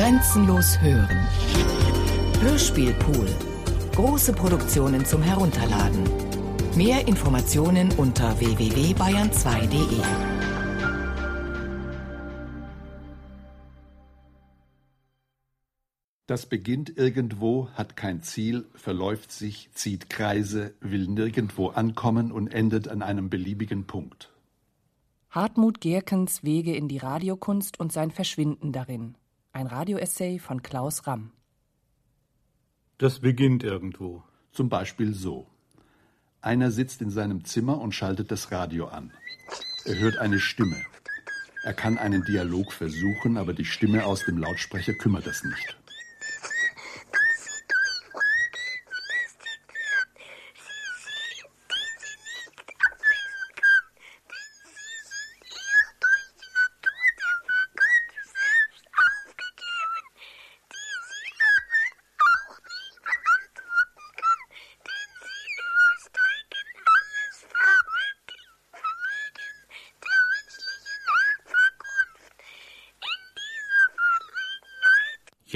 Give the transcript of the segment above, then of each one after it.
Grenzenlos hören. Hörspielpool. Große Produktionen zum Herunterladen. Mehr Informationen unter www.bayern2.de. Das beginnt irgendwo, hat kein Ziel, verläuft sich, zieht Kreise, will nirgendwo ankommen und endet an einem beliebigen Punkt. Hartmut Gerkens Wege in die Radiokunst und sein Verschwinden darin. Ein Radioessay von Klaus Ramm. Das beginnt irgendwo. Zum Beispiel so. Einer sitzt in seinem Zimmer und schaltet das Radio an. Er hört eine Stimme. Er kann einen Dialog versuchen, aber die Stimme aus dem Lautsprecher kümmert es nicht.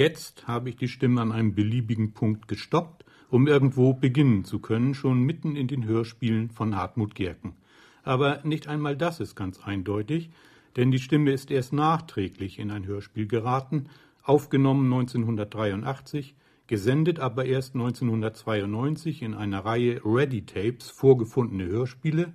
Jetzt habe ich die Stimme an einem beliebigen Punkt gestoppt, um irgendwo beginnen zu können, schon mitten in den Hörspielen von Hartmut Gerken. Aber nicht einmal das ist ganz eindeutig, denn die Stimme ist erst nachträglich in ein Hörspiel geraten, aufgenommen 1983, gesendet aber erst 1992 in einer Reihe Ready Tapes vorgefundene Hörspiele,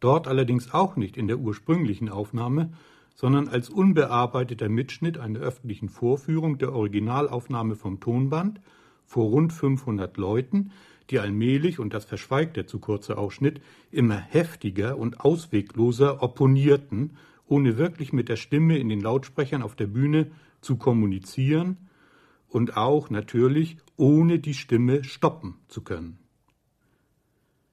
dort allerdings auch nicht in der ursprünglichen Aufnahme, sondern als unbearbeiteter Mitschnitt einer öffentlichen Vorführung der Originalaufnahme vom Tonband vor rund 500 Leuten, die allmählich, und das verschweigt der zu kurze Ausschnitt, immer heftiger und auswegloser opponierten, ohne wirklich mit der Stimme in den Lautsprechern auf der Bühne zu kommunizieren und auch natürlich ohne die Stimme stoppen zu können.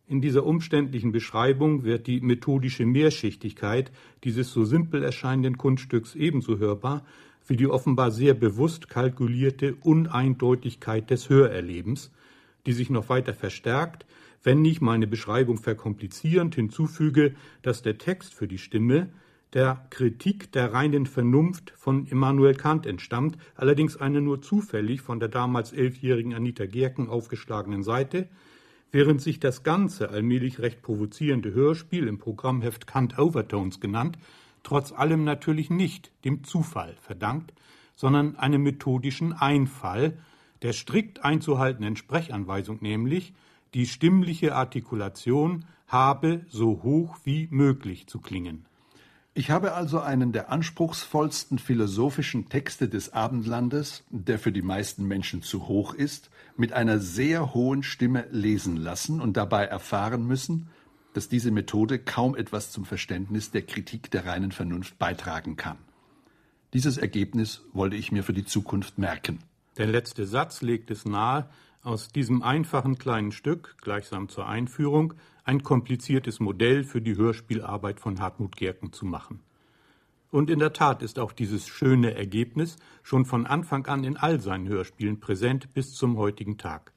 In dieser umständlichen Beschreibung wird die methodische Mehrschichtigkeit dieses so simpel erscheinenden Kunststücks ebenso hörbar wie die offenbar sehr bewusst kalkulierte Uneindeutigkeit des Hörerlebens, die sich noch weiter verstärkt, wenn ich meine Beschreibung verkomplizierend hinzufüge, dass der Text für die Stimme der Kritik der reinen Vernunft von Immanuel Kant entstammt, allerdings eine nur zufällig von der damals elfjährigen Anita Gerken aufgeschlagenen Seite, während sich das ganze allmählich recht provozierende Hörspiel im Programmheft Kant Overtones genannt, trotz allem natürlich nicht dem Zufall verdankt, sondern einem methodischen Einfall der strikt einzuhaltenden Sprechanweisung, nämlich die stimmliche Artikulation habe so hoch wie möglich zu klingen. Ich habe also einen der anspruchsvollsten philosophischen Texte des Abendlandes, der für die meisten Menschen zu hoch ist, mit einer sehr hohen Stimme lesen lassen und dabei erfahren müssen, dass diese Methode kaum etwas zum Verständnis der Kritik der reinen Vernunft beitragen kann. Dieses Ergebnis wollte ich mir für die Zukunft merken. Der letzte Satz legt es nahe, aus diesem einfachen kleinen Stück, gleichsam zur Einführung, ein kompliziertes Modell für die Hörspielarbeit von Hartmut Gerken zu machen. Und in der Tat ist auch dieses schöne Ergebnis schon von Anfang an in all seinen Hörspielen präsent bis zum heutigen Tag.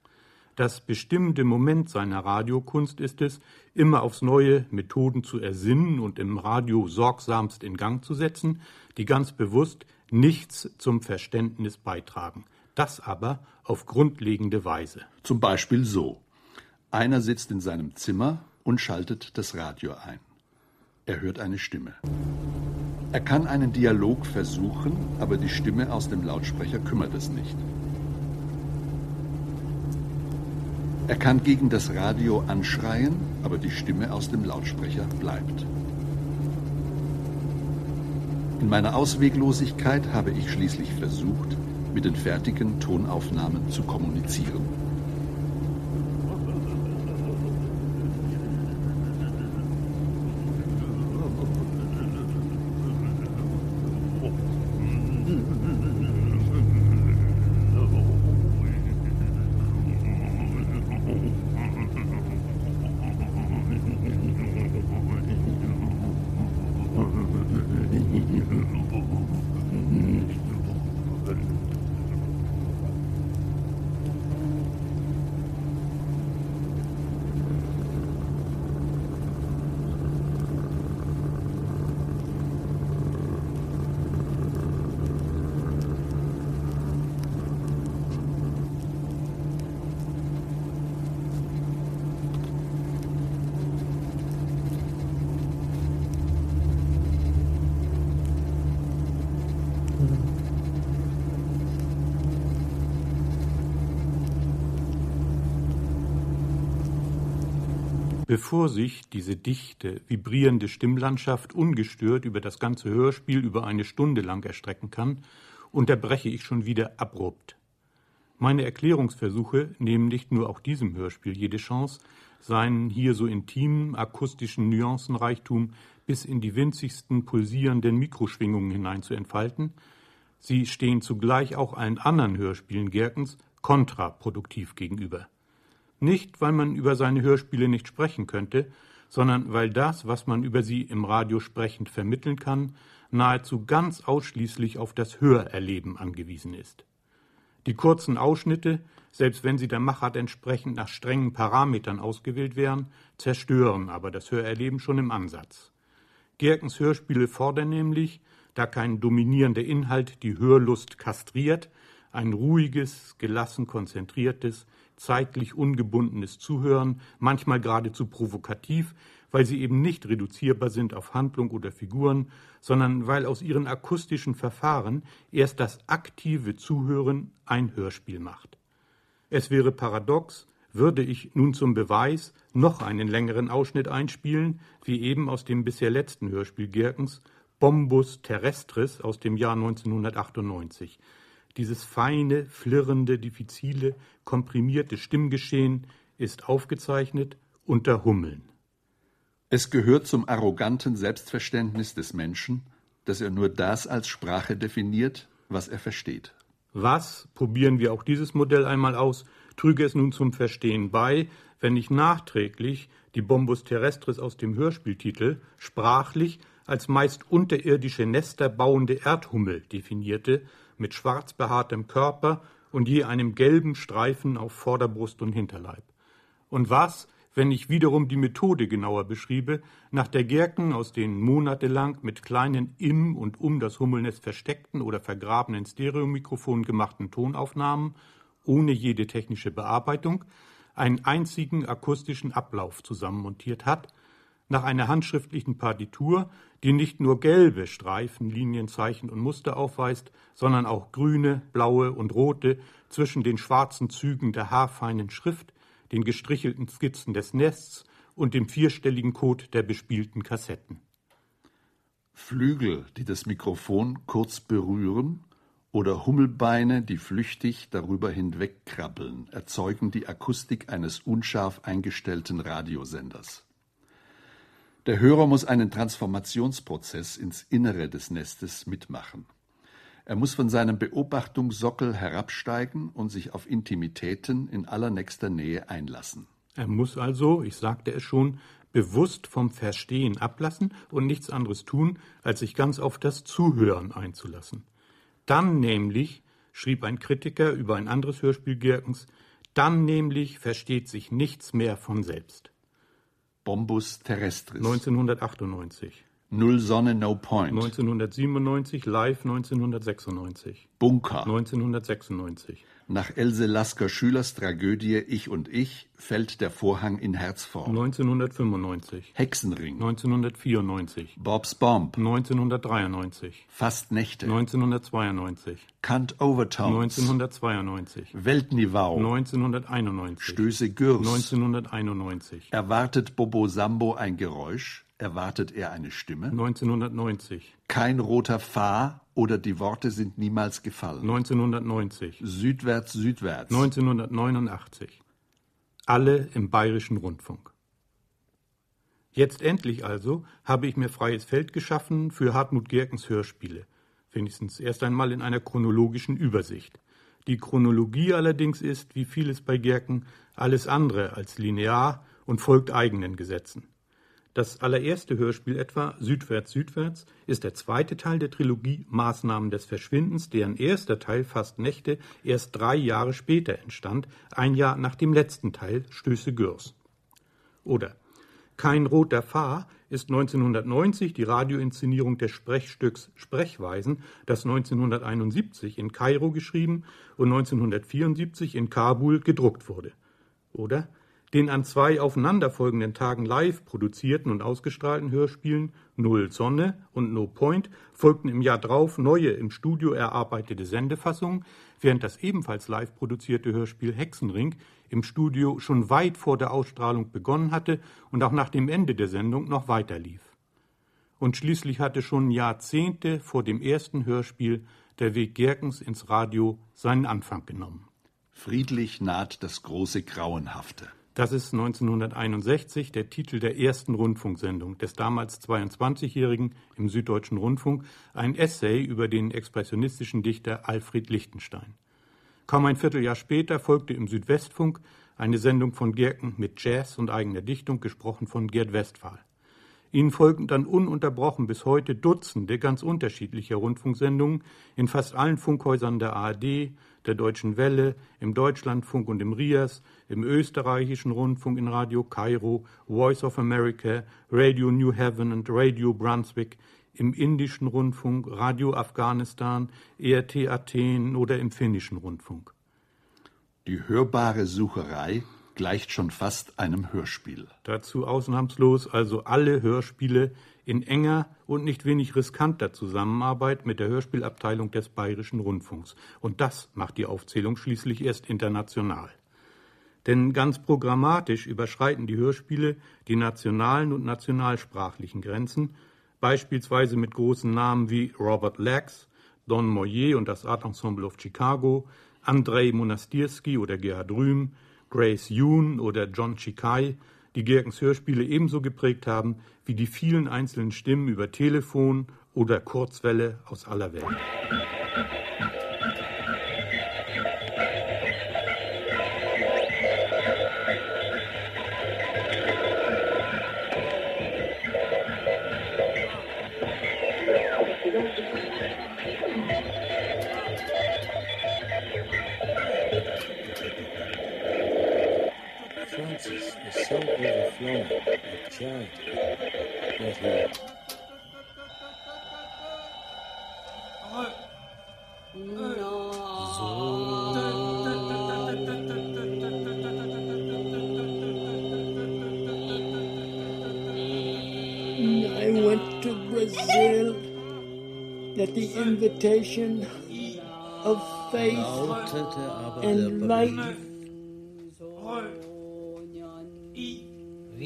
Das bestimmende Moment seiner Radiokunst ist es, immer aufs neue Methoden zu ersinnen und im Radio sorgsamst in Gang zu setzen, die ganz bewusst nichts zum Verständnis beitragen. Das aber auf grundlegende Weise. Zum Beispiel so. Einer sitzt in seinem Zimmer und schaltet das Radio ein. Er hört eine Stimme. Er kann einen Dialog versuchen, aber die Stimme aus dem Lautsprecher kümmert es nicht. Er kann gegen das Radio anschreien, aber die Stimme aus dem Lautsprecher bleibt. In meiner Ausweglosigkeit habe ich schließlich versucht, mit den fertigen Tonaufnahmen zu kommunizieren. Bevor sich diese dichte, vibrierende Stimmlandschaft ungestört über das ganze Hörspiel über eine Stunde lang erstrecken kann, unterbreche ich schon wieder abrupt. Meine Erklärungsversuche nehmen nicht nur auch diesem Hörspiel jede Chance, seinen hier so intimen akustischen Nuancenreichtum bis in die winzigsten pulsierenden Mikroschwingungen hinein zu entfalten, sie stehen zugleich auch allen anderen Hörspielen Gerkens kontraproduktiv gegenüber. Nicht, weil man über seine Hörspiele nicht sprechen könnte, sondern weil das, was man über sie im Radio sprechend vermitteln kann, nahezu ganz ausschließlich auf das Hörerleben angewiesen ist. Die kurzen Ausschnitte, selbst wenn sie der Machart entsprechend nach strengen Parametern ausgewählt wären, zerstören aber das Hörerleben schon im Ansatz. Gerkens Hörspiele fordern nämlich, da kein dominierender Inhalt die Hörlust kastriert, ein ruhiges, gelassen konzentriertes, zeitlich ungebundenes Zuhören, manchmal geradezu provokativ, weil sie eben nicht reduzierbar sind auf Handlung oder Figuren, sondern weil aus ihren akustischen Verfahren erst das aktive Zuhören ein Hörspiel macht. Es wäre paradox, würde ich nun zum Beweis noch einen längeren Ausschnitt einspielen, wie eben aus dem bisher letzten Hörspiel Gerkens, Bombus Terrestris aus dem Jahr 1998. Dieses feine, flirrende, diffizile, komprimierte Stimmgeschehen ist aufgezeichnet unter Hummeln. Es gehört zum arroganten Selbstverständnis des Menschen, dass er nur das als Sprache definiert, was er versteht. Was, probieren wir auch dieses Modell einmal aus, trüge es nun zum Verstehen bei, wenn ich nachträglich die Bombus terrestris aus dem Hörspieltitel sprachlich als meist unterirdische Nester bauende Erdhummel definierte, mit schwarz behaartem Körper und je einem gelben Streifen auf Vorderbrust und Hinterleib. Und was, wenn ich wiederum die Methode genauer beschriebe, nach der Gerken aus den monatelang mit kleinen im und um das Hummelnest versteckten oder vergrabenen Stereomikrofonen gemachten Tonaufnahmen, ohne jede technische Bearbeitung, einen einzigen akustischen Ablauf zusammenmontiert hat, nach einer handschriftlichen Partitur, die nicht nur gelbe Streifen, Linien, Zeichen und Muster aufweist, sondern auch grüne, blaue und rote zwischen den schwarzen Zügen der haarfeinen Schrift, den gestrichelten Skizzen des Nests und dem vierstelligen Code der bespielten Kassetten. Flügel, die das Mikrofon kurz berühren, oder Hummelbeine, die flüchtig darüber hinwegkrabbeln, erzeugen die Akustik eines unscharf eingestellten Radiosenders. Der Hörer muss einen Transformationsprozess ins Innere des Nestes mitmachen. Er muss von seinem Beobachtungssockel herabsteigen und sich auf Intimitäten in allernächster Nähe einlassen. Er muss also, ich sagte es schon, bewusst vom Verstehen ablassen und nichts anderes tun, als sich ganz auf das Zuhören einzulassen. Dann nämlich, schrieb ein Kritiker über ein anderes Hörspiel Gerkens, dann nämlich versteht sich nichts mehr von selbst. Bombus terrestris. 1998. Null Sonne, No Point. 1997, live 1996. Bunker. 1996. Nach Else Lasker Schülers Tragödie Ich und Ich fällt der Vorhang in Herzform. 1995. Hexenring. 1994. Bob's Bomb. 1993. Fastnächte. 1992. Kant Overtones. 1992. Weltniveau. 1991. Stöße Gürs. 1991. Erwartet Bobo Sambo ein Geräusch? Erwartet er eine Stimme? 1990. Kein roter Pfahl oder die Worte sind niemals gefallen. 1990. Südwärts, südwärts. 1989. Alle im Bayerischen Rundfunk. Jetzt endlich also habe ich mir freies Feld geschaffen für Hartmut Gerkens Hörspiele, wenigstens erst einmal in einer chronologischen Übersicht. Die Chronologie allerdings ist, wie vieles bei Gerken, alles andere als linear und folgt eigenen Gesetzen. Das allererste Hörspiel etwa, Südwärts, Südwärts, ist der zweite Teil der Trilogie Maßnahmen des Verschwindens, deren erster Teil Fast Nächte erst drei Jahre später entstand, ein Jahr nach dem letzten Teil Stöße Gürs. Oder Kein roter Fahr ist 1990 die Radioinszenierung des Sprechstücks Sprechweisen, das 1971 in Kairo geschrieben und 1974 in Kabul gedruckt wurde. Oder Den an zwei aufeinanderfolgenden Tagen live produzierten und ausgestrahlten Hörspielen Null Sonne und No Point folgten im Jahr drauf neue im Studio erarbeitete Sendefassungen, während das ebenfalls live produzierte Hörspiel Hexenring im Studio schon weit vor der Ausstrahlung begonnen hatte und auch nach dem Ende der Sendung noch weiter lief. Und schließlich hatte schon Jahrzehnte vor dem ersten Hörspiel der Weg Gerkens ins Radio seinen Anfang genommen. Friedlich naht das große Grauenhafte. Das ist 1961 der Titel der ersten Rundfunksendung des damals 22-Jährigen im Süddeutschen Rundfunk, ein Essay über den expressionistischen Dichter Alfred Lichtenstein. Kaum ein Vierteljahr später folgte im Südwestfunk eine Sendung von Gerken mit Jazz und eigener Dichtung, gesprochen von Gerd Westphal. Ihnen folgten dann ununterbrochen bis heute Dutzende ganz unterschiedlicher Rundfunksendungen in fast allen Funkhäusern der ARD, der Deutschen Welle, im Deutschlandfunk und im RIAS, im österreichischen Rundfunk in Radio Kairo, Voice of America, Radio New Heaven und Radio Brunswick, im indischen Rundfunk, Radio Afghanistan, ERT Athen oder im finnischen Rundfunk. Die hörbare Sucherei gleicht schon fast einem Hörspiel. Dazu ausnahmslos also alle Hörspiele in enger und nicht wenig riskanter Zusammenarbeit mit der Hörspielabteilung des Bayerischen Rundfunks. Und das macht die Aufzählung schließlich erst international. Denn ganz programmatisch überschreiten die Hörspiele die nationalen und nationalsprachlichen Grenzen, beispielsweise mit großen Namen wie Robert Lax, Don Moyer und das Art Ensemble of Chicago, Andrei Monastirski oder Gerhard Rühm, Grace Yoon oder John Chikai, die Gerkens Hörspiele ebenso geprägt haben wie die vielen einzelnen Stimmen über Telefon oder Kurzwelle aus aller Welt.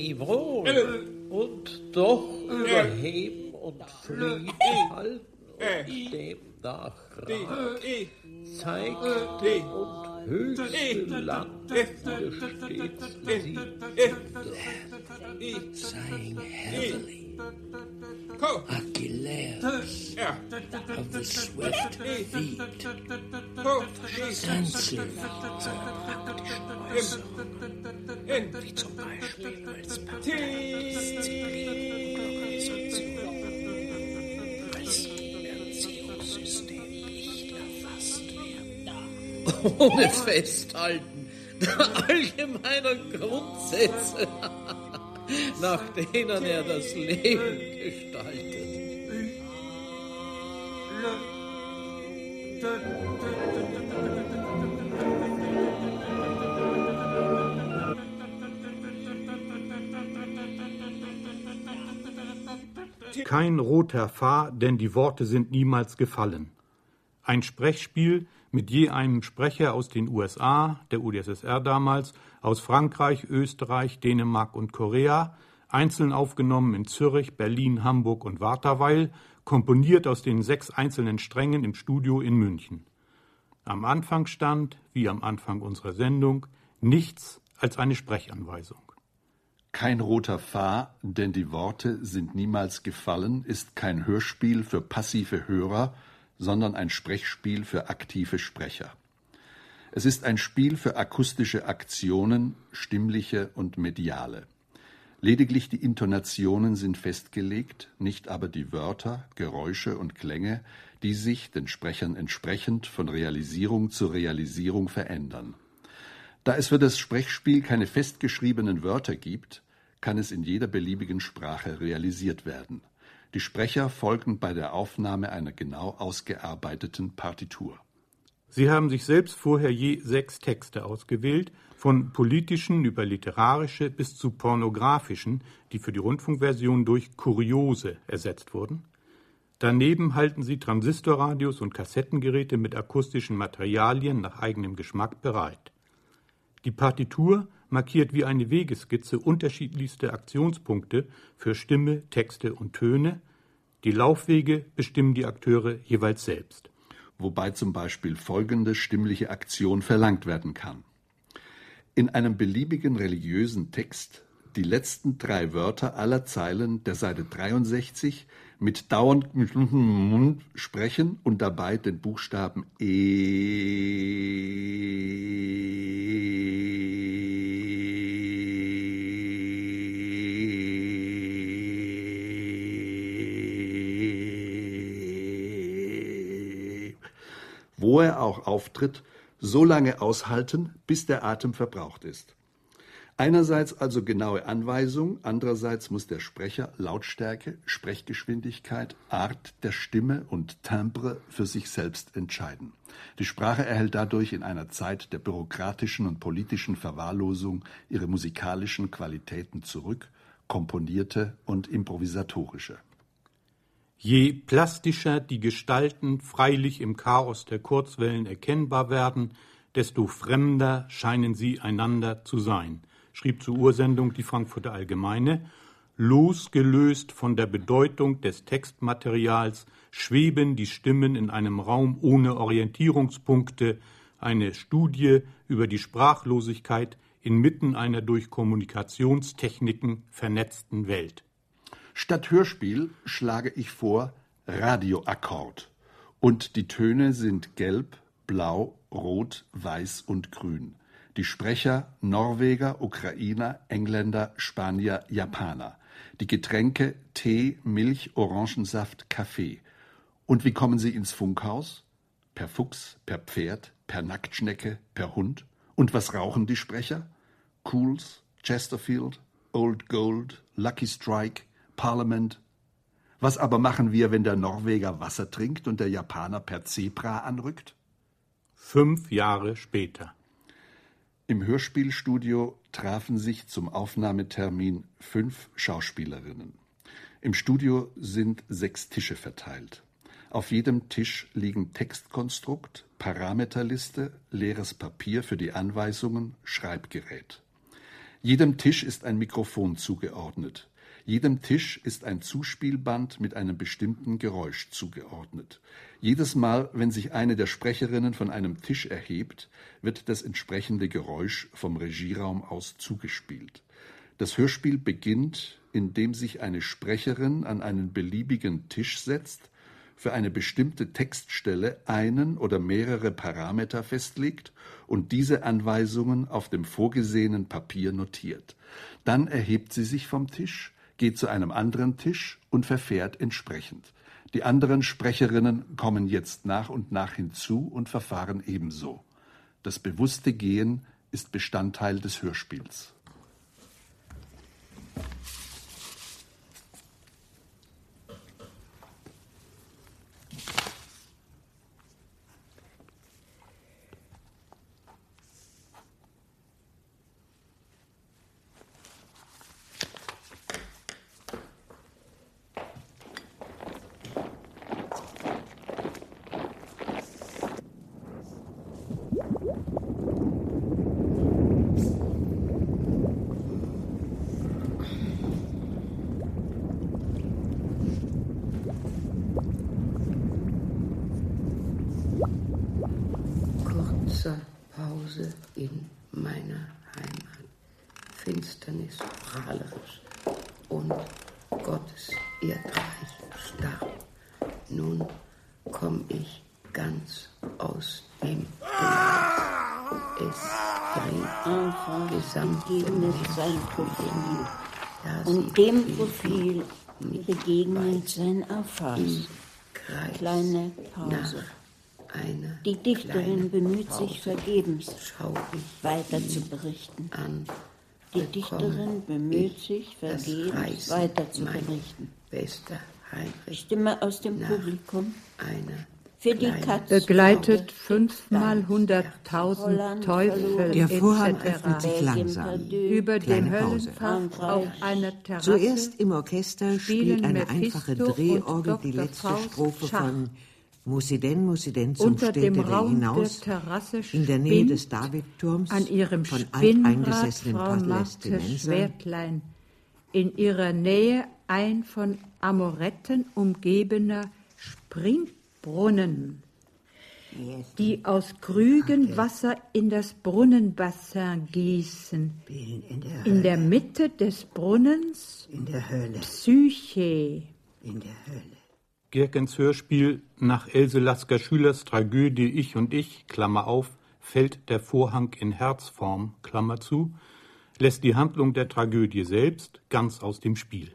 Wie wohl und doch überheben und Frieden halten und demnach Rat. Zeigt und höchste Land dir stets Liebe. Sighing heavily. Aguilera's of the swift feet, sensitive zur wie zum Beispiel als Erziehungssystem nicht erfasst werden. Ohne Festhalten allgemeiner Grundsätze nach denen er das Leben gestaltet. Kein roter Fahr, denn die Worte sind niemals gefallen. Ein Sprechspiel mit je einem Sprecher aus den USA, der UdSSR damals, aus Frankreich, Österreich, Dänemark und Korea, einzeln aufgenommen in Zürich, Berlin, Hamburg und Warterweil, komponiert aus den sechs einzelnen Strängen im Studio in München. Am Anfang stand, wie am Anfang unserer Sendung, nichts als eine Sprechanweisung. Kein roter Fahr, denn die Worte sind niemals gefallen, ist kein Hörspiel für passive Hörer, sondern ein Sprechspiel für aktive Sprecher. Es ist ein Spiel für akustische Aktionen, stimmliche und mediale. Lediglich die Intonationen sind festgelegt, nicht aber die Wörter, Geräusche und Klänge, die sich den Sprechern entsprechend von Realisierung zu Realisierung verändern. Da es für das Sprechspiel keine festgeschriebenen Wörter gibt, kann es in jeder beliebigen Sprache realisiert werden. Die Sprecher folgen bei der Aufnahme einer genau ausgearbeiteten Partitur. Sie haben sich selbst vorher je sechs Texte ausgewählt, von politischen über literarische bis zu pornografischen, die für die Rundfunkversion durch Kuriose ersetzt wurden. Daneben halten sie Transistorradios und Kassettengeräte mit akustischen Materialien nach eigenem Geschmack bereit. Die Partitur markiert wie eine Wegeskizze unterschiedlichste Aktionspunkte für Stimme, Texte und Töne. Die Laufwege bestimmen die Akteure jeweils selbst. Wobei zum Beispiel folgende stimmliche Aktion verlangt werden kann. In einem beliebigen religiösen Text die letzten drei Wörter aller Zeilen der Seite 63 mit dauernd Mund sprechen und dabei den Buchstaben E wo er auch auftritt, so lange aushalten, bis der Atem verbraucht ist. Einerseits also genaue Anweisung, andererseits muss der Sprecher Lautstärke, Sprechgeschwindigkeit, Art der Stimme und Timbre für sich selbst entscheiden. Die Sprache erhält dadurch in einer Zeit der bürokratischen und politischen Verwahrlosung ihre musikalischen Qualitäten zurück, komponierte und improvisatorische. Je plastischer die Gestalten freilich im Chaos der Kurzwellen erkennbar werden, desto fremder scheinen sie einander zu sein, schrieb zur Ursendung die Frankfurter Allgemeine. Losgelöst von der Bedeutung des Textmaterials schweben die Stimmen in einem Raum ohne Orientierungspunkte, eine Studie über die Sprachlosigkeit inmitten einer durch Kommunikationstechniken vernetzten Welt. Statt Hörspiel schlage ich vor Radioakkord. Und die Töne sind gelb, blau, rot, weiß und grün. Die Sprecher Norweger, Ukrainer, Engländer, Spanier, Japaner. Die Getränke Tee, Milch, Orangensaft, Kaffee. Und wie kommen sie ins Funkhaus? Per Fuchs, per Pferd, per Nacktschnecke, per Hund? Und was rauchen die Sprecher? Cools, Chesterfield, Old Gold, Lucky Strike, Parliament. Was aber machen wir, wenn der Norweger Wasser trinkt und der Japaner per Zebra anrückt? Fünf Jahre später. Im Hörspielstudio trafen sich zum Aufnahmetermin fünf Schauspielerinnen. Im Studio sind sechs Tische verteilt. Auf jedem Tisch liegen Textkonstrukt, Parameterliste, leeres Papier für die Anweisungen, Schreibgerät. Jedem Tisch ist ein Mikrofon zugeordnet. Jedem Tisch ist ein Zuspielband mit einem bestimmten Geräusch zugeordnet. Jedes Mal, wenn sich eine der Sprecherinnen von einem Tisch erhebt, wird das entsprechende Geräusch vom Regieraum aus zugespielt. Das Hörspiel beginnt, indem sich eine Sprecherin an einen beliebigen Tisch setzt, für eine bestimmte Textstelle einen oder mehrere Parameter festlegt und diese Anweisungen auf dem vorgesehenen Papier notiert. Dann erhebt sie sich vom Tisch, geht zu einem anderen Tisch und verfährt entsprechend. Die anderen Sprecherinnen kommen jetzt nach und nach hinzu und verfahren ebenso. Das bewusste Gehen ist Bestandteil des Hörspiels. Dem Profil begegnet sein Erfass. Kleine Pause. Die Dichterin bemüht sich vergebens, weiter zu berichten. Die Dichterin bemüht sich vergebens, weiter zu berichten. Stimme aus dem Publikum. Katze. Begleitet fünfmal hunderttausend Teufel. Der Vorhang öffnet sich langsam. Über den Höllenpfad auf einer Terrasse. Zuerst im Orchester spielt eine einfache Drehorgel die letzte Strophe von muss sie denn, muss sie denn zum Unter dem Raum hinaus, der Terrasse in der Nähe des Davidturms an ihrem von alteingesessenen Schwertlein, in ihrer Nähe ein von Amoretten umgebener Springbrunnen, die aus Krügen Wasser in das Brunnenbassin gießen. In der, in der Mitte des Brunnens in der Hölle. Psyche. In der Hölle. Gerkens Hörspiel nach Else Lasker Schülers Tragödie Ich und Ich, Klammer auf, fällt der Vorhang in Herzform, Klammer zu, lässt die Handlung der Tragödie selbst ganz aus dem Spiel.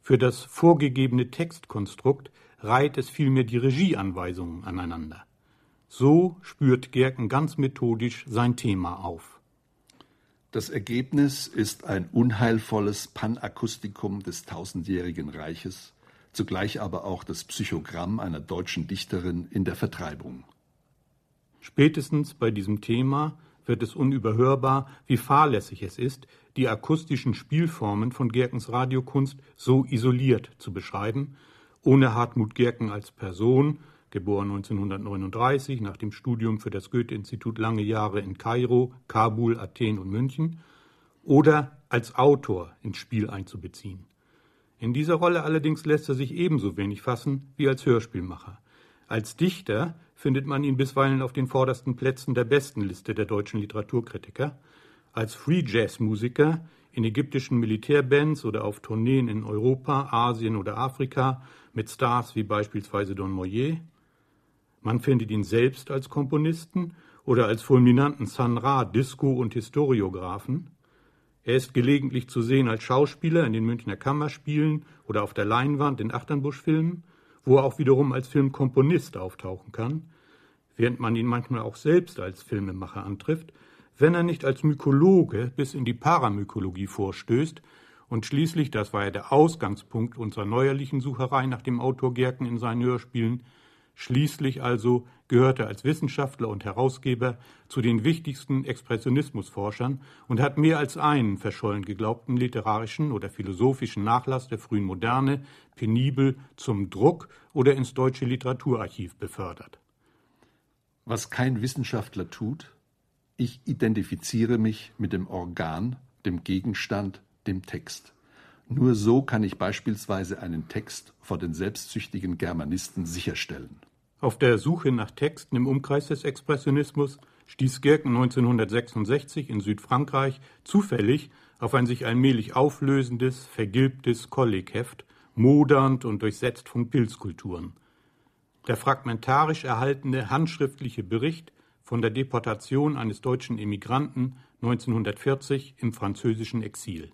Für das vorgegebene Textkonstrukt reiht es vielmehr die Regieanweisungen aneinander. So spürt Gerken ganz methodisch sein Thema auf. Das Ergebnis ist ein unheilvolles Panakustikum des tausendjährigen Reiches, zugleich aber auch das Psychogramm einer deutschen Dichterin in der Vertreibung. Spätestens bei diesem Thema wird es unüberhörbar, wie fahrlässig es ist, die akustischen Spielformen von Gerkens Radiokunst so isoliert zu beschreiben, ohne Hartmut Gerken als Person, geboren 1939 nach dem Studium für das Goethe-Institut lange Jahre in Kairo, Kabul, Athen und München, oder als Autor ins Spiel einzubeziehen. In dieser Rolle allerdings lässt er sich ebenso wenig fassen wie als Hörspielmacher. Als Dichter findet man ihn bisweilen auf den vordersten Plätzen der besten Liste der deutschen Literaturkritiker. Als Free Jazz Musiker in ägyptischen Militärbands oder auf Tourneen in Europa, Asien oder Afrika mit Stars wie beispielsweise Don Moyer. Man findet ihn selbst als Komponisten oder als fulminanten San Ra, Disco- und Historiographen. Er ist gelegentlich zu sehen als Schauspieler in den Münchner Kammerspielen oder auf der Leinwand in Achternbusch-Filmen, wo er auch wiederum als Filmkomponist auftauchen kann, während man ihn manchmal auch selbst als Filmemacher antrifft, wenn er nicht als Mykologe bis in die Paramykologie vorstößt und schließlich, das war ja der Ausgangspunkt unserer neuerlichen Sucherei nach dem Autor Gerken in seinen Hörspielen, Schließlich also gehört er als Wissenschaftler und Herausgeber zu den wichtigsten Expressionismusforschern und hat mehr als einen verschollen geglaubten literarischen oder philosophischen Nachlass der frühen Moderne penibel zum Druck oder ins deutsche Literaturarchiv befördert. Was kein Wissenschaftler tut, ich identifiziere mich mit dem Organ, dem Gegenstand, dem Text. Nur so kann ich beispielsweise einen Text vor den selbstsüchtigen Germanisten sicherstellen. Auf der Suche nach Texten im Umkreis des Expressionismus stieß Gerken 1966 in Südfrankreich zufällig auf ein sich allmählich auflösendes, vergilbtes Kollegheft, modernd und durchsetzt von Pilzkulturen. Der fragmentarisch erhaltene handschriftliche Bericht von der Deportation eines deutschen Emigranten 1940 im französischen Exil.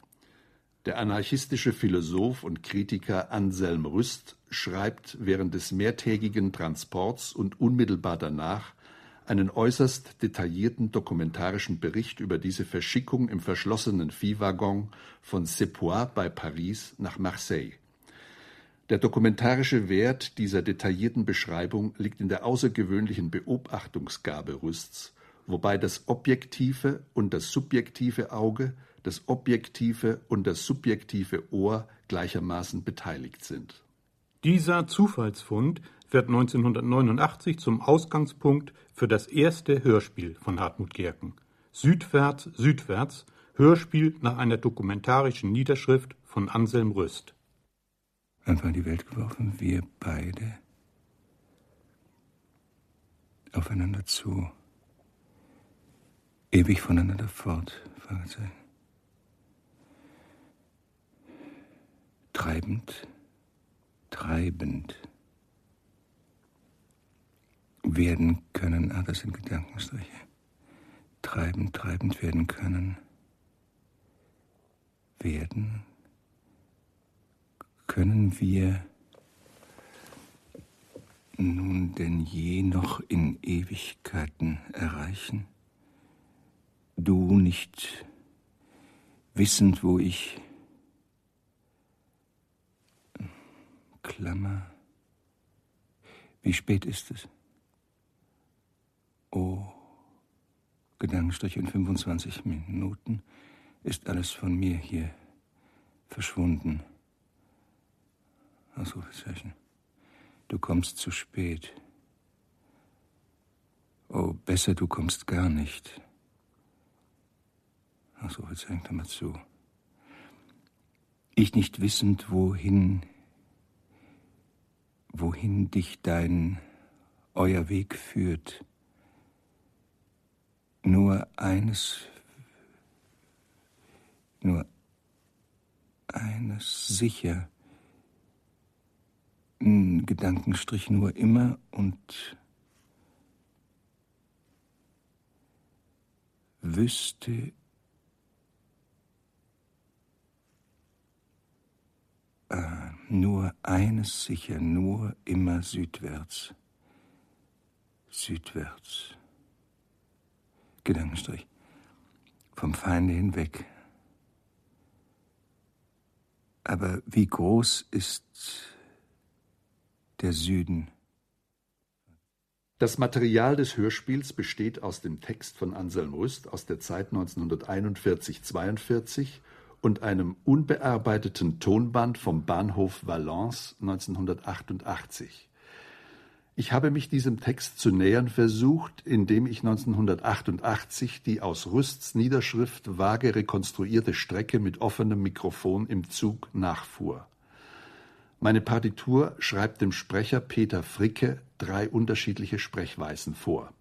Der anarchistische Philosoph und Kritiker Anselm Rüst schreibt während des mehrtägigen Transports und unmittelbar danach einen äußerst detaillierten dokumentarischen Bericht über diese Verschickung im verschlossenen Viehwaggon von Sepois bei Paris nach Marseille. Der dokumentarische Wert dieser detaillierten Beschreibung liegt in der außergewöhnlichen Beobachtungsgabe Rüsts, wobei das objektive und das subjektive Auge das objektive und das subjektive Ohr gleichermaßen beteiligt sind. Dieser Zufallsfund wird 1989 zum Ausgangspunkt für das erste Hörspiel von Hartmut Gerken. Südwärts, Südwärts, Hörspiel nach einer dokumentarischen Niederschrift von Anselm Rüst. Einfach in die Welt geworfen, wir beide aufeinander zu, ewig voneinander fort, Fragezeichen. treibend, treibend werden können. Ah, das sind Gedankenstriche. Treibend, treibend werden können. Werden können wir nun denn je noch in Ewigkeiten erreichen? Du nicht wissend, wo ich Klammer. Wie spät ist es? Oh, Gedankenstrich in 25 Minuten ist alles von mir hier verschwunden. Ausrufezeichen. Du kommst zu spät. Oh, besser, du kommst gar nicht. Ausrufezeichen, Klammer zu. Ich nicht wissend, wohin, wohin dich dein, euer Weg führt. Nur eines, nur eines sicher. Ein Gedankenstrich nur immer und wüsste äh, nur eines sicher, nur immer südwärts. Südwärts. Gedankenstrich. Vom Feinde hinweg. Aber wie groß ist der Süden? Das Material des Hörspiels besteht aus dem Text von Anselm Rüst aus der Zeit 1941-42 und einem unbearbeiteten Tonband vom Bahnhof Valence 1988. Ich habe mich diesem Text zu nähern versucht, indem ich 1988 die aus Rüsts Niederschrift vage rekonstruierte Strecke mit offenem Mikrofon im Zug nachfuhr. Meine Partitur schreibt dem Sprecher Peter Fricke drei unterschiedliche Sprechweisen vor.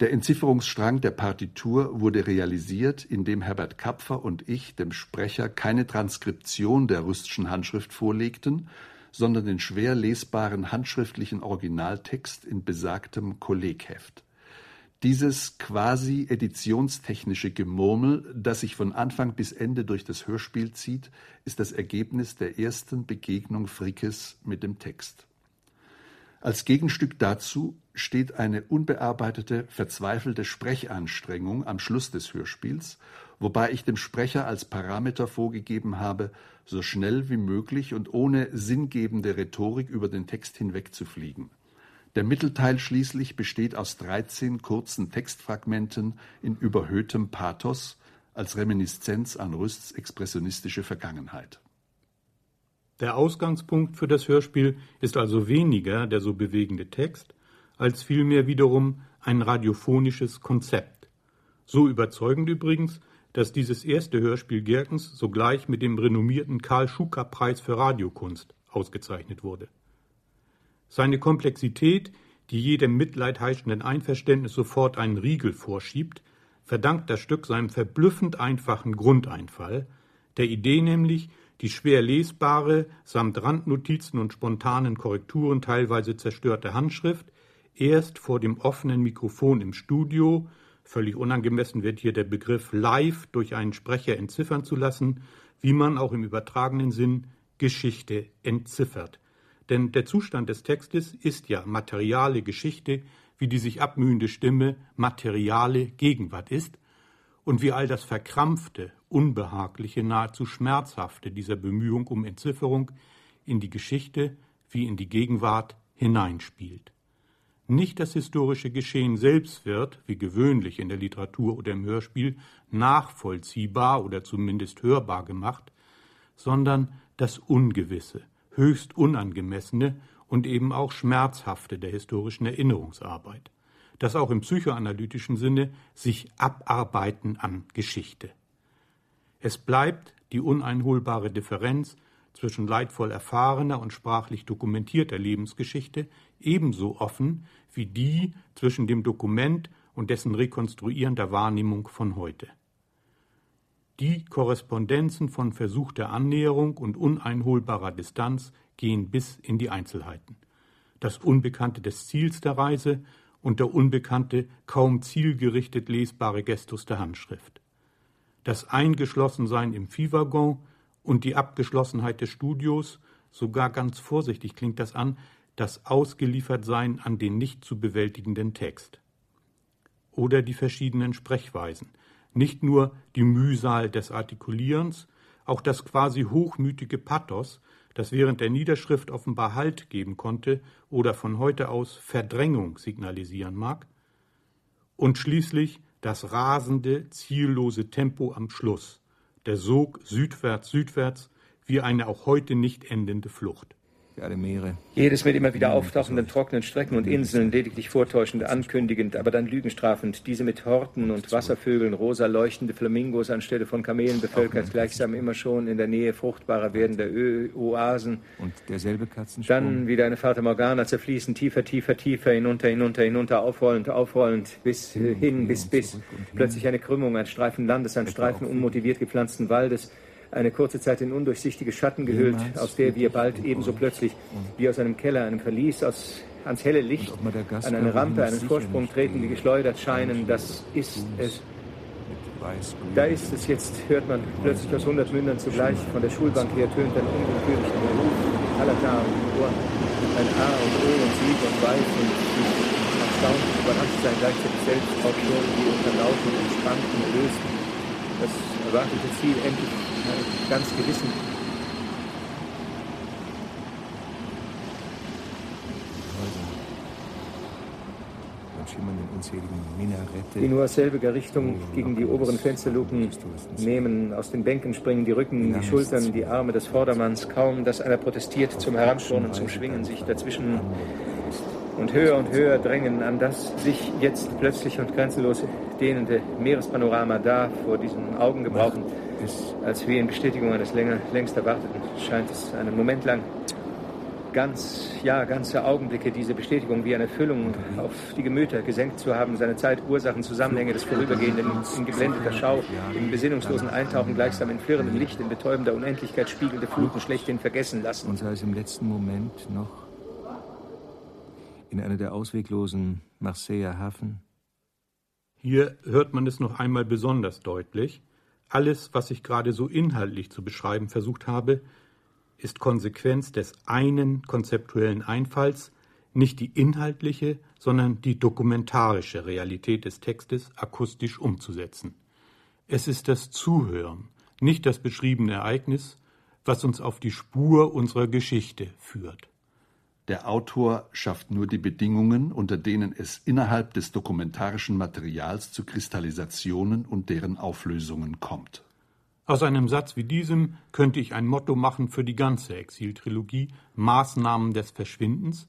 Der Entzifferungsstrang der Partitur wurde realisiert, indem Herbert Kapfer und ich dem Sprecher keine Transkription der Rüstschen Handschrift vorlegten, sondern den schwer lesbaren handschriftlichen Originaltext in besagtem Kollegheft. Dieses quasi editionstechnische Gemurmel, das sich von Anfang bis Ende durch das Hörspiel zieht, ist das Ergebnis der ersten Begegnung Frickes mit dem Text. Als Gegenstück dazu steht eine unbearbeitete, verzweifelte Sprechanstrengung am Schluss des Hörspiels, wobei ich dem Sprecher als Parameter vorgegeben habe, so schnell wie möglich und ohne sinngebende Rhetorik über den Text hinwegzufliegen. Der Mittelteil schließlich besteht aus 13 kurzen Textfragmenten in überhöhtem Pathos als Reminiszenz an Rüsts expressionistische Vergangenheit. Der Ausgangspunkt für das Hörspiel ist also weniger der so bewegende Text, als vielmehr wiederum ein radiophonisches Konzept. So überzeugend übrigens, dass dieses erste Hörspiel Gerkens sogleich mit dem renommierten Karl Schucker Preis für Radiokunst ausgezeichnet wurde. Seine Komplexität, die jedem mitleidheischenden Einverständnis sofort einen Riegel vorschiebt, verdankt das Stück seinem verblüffend einfachen Grundeinfall, der Idee nämlich, die schwer lesbare, samt Randnotizen und spontanen Korrekturen teilweise zerstörte Handschrift erst vor dem offenen Mikrofon im Studio, völlig unangemessen wird hier der Begriff live durch einen Sprecher entziffern zu lassen, wie man auch im übertragenen Sinn Geschichte entziffert, denn der Zustand des Textes ist ja materiale Geschichte, wie die sich abmühende Stimme materiale Gegenwart ist, und wie all das Verkrampfte, Unbehagliche, nahezu Schmerzhafte dieser Bemühung um Entzifferung in die Geschichte wie in die Gegenwart hineinspielt. Nicht das historische Geschehen selbst wird, wie gewöhnlich in der Literatur oder im Hörspiel, nachvollziehbar oder zumindest hörbar gemacht, sondern das Ungewisse, höchst unangemessene und eben auch schmerzhafte der historischen Erinnerungsarbeit, das auch im psychoanalytischen Sinne sich abarbeiten an Geschichte. Es bleibt die uneinholbare Differenz zwischen leidvoll erfahrener und sprachlich dokumentierter Lebensgeschichte ebenso offen wie die zwischen dem Dokument und dessen rekonstruierender Wahrnehmung von heute. Die Korrespondenzen von versuchter Annäherung und uneinholbarer Distanz gehen bis in die Einzelheiten. Das Unbekannte des Ziels der Reise und der unbekannte, kaum zielgerichtet lesbare Gestus der Handschrift. Das Eingeschlossensein im Viehwaggon und die Abgeschlossenheit des Studios, sogar ganz vorsichtig klingt das an, das Ausgeliefertsein an den nicht zu bewältigenden Text. Oder die verschiedenen Sprechweisen, nicht nur die Mühsal des Artikulierens, auch das quasi hochmütige Pathos, das während der Niederschrift offenbar Halt geben konnte oder von heute aus Verdrängung signalisieren mag, und schließlich das rasende, ziellose Tempo am Schluss, der Sog südwärts, südwärts, wie eine auch heute nicht endende Flucht alle Meere. Jedes mit immer wieder auftauchenden trockenen Strecken und Inseln, lediglich vortäuschend ankündigend, aber dann lügenstrafend. Diese mit Horten und Wasservögeln, rosa leuchtende Flamingos anstelle von Kamelen bevölkert, gleichsam immer schon in der Nähe fruchtbarer werdender Oasen. Und derselbe Katzensprung. Dann wieder eine Fata Morgana zerfließen, tiefer, tiefer, tiefer, hinunter, hinunter, hinunter, aufrollend, aufrollend, bis hin, bis, bis. Plötzlich eine Krümmung, ein Streifen Landes, ein Streifen unmotiviert gepflanzten Waldes eine kurze Zeit in undurchsichtige Schatten gehüllt, aus der wir bald ebenso plötzlich wie aus einem Keller, einem Verlies, aus, ans helle Licht, an eine Rampe, einen Vorsprung treten, die geschleudert scheinen. Das ist es. Da ist es jetzt, hört man plötzlich aus hundert Mündern zugleich. Von der Schulbank her tönt ein unwillkürlicher Ruf, Halata und Ohr, ein A und O und Sieg und Weiß und erstaunt überrascht sein, gleichzeitig selbst auch schon die unter lauten, entspannten, erlösten, das erwartete Ziel endlich ganz gewissen die nur aus selbiger Richtung gegen die oberen Fensterluken nehmen. Aus den Bänken springen die Rücken, die Schultern, die Arme des Vordermanns. Kaum, dass einer protestiert zum Heranturnen, zum Schwingen, sich dazwischen und höher und höher drängen an das sich jetzt plötzlich und grenzenlos dehnende Meerespanorama da vor diesen Augen gebrauchen als wie in Bestätigung eines länger, längst erwarteten, scheint es einen Moment lang ganz, ja, ganze Augenblicke diese Bestätigung wie eine Füllung auf die Gemüter gesenkt zu haben, seine Zeit, Ursachen, Zusammenhänge des Vorübergehenden in geblendeter Schau, im besinnungslosen Eintauchen gleichsam in flirrendem Licht, in betäubender Unendlichkeit spiegelnde Fluten schlechthin vergessen lassen. Und sei es im letzten Moment noch in einer der ausweglosen Marseiller Hafen? Hier hört man es noch einmal besonders deutlich. Alles, was ich gerade so inhaltlich zu beschreiben versucht habe, ist Konsequenz des einen konzeptuellen Einfalls, nicht die inhaltliche, sondern die dokumentarische Realität des Textes akustisch umzusetzen. Es ist das Zuhören, nicht das beschriebene Ereignis, was uns auf die Spur unserer Geschichte führt. Der Autor schafft nur die Bedingungen, unter denen es innerhalb des dokumentarischen Materials zu Kristallisationen und deren Auflösungen kommt. Aus einem Satz wie diesem könnte ich ein Motto machen für die ganze Exiltrilogie Maßnahmen des Verschwindens,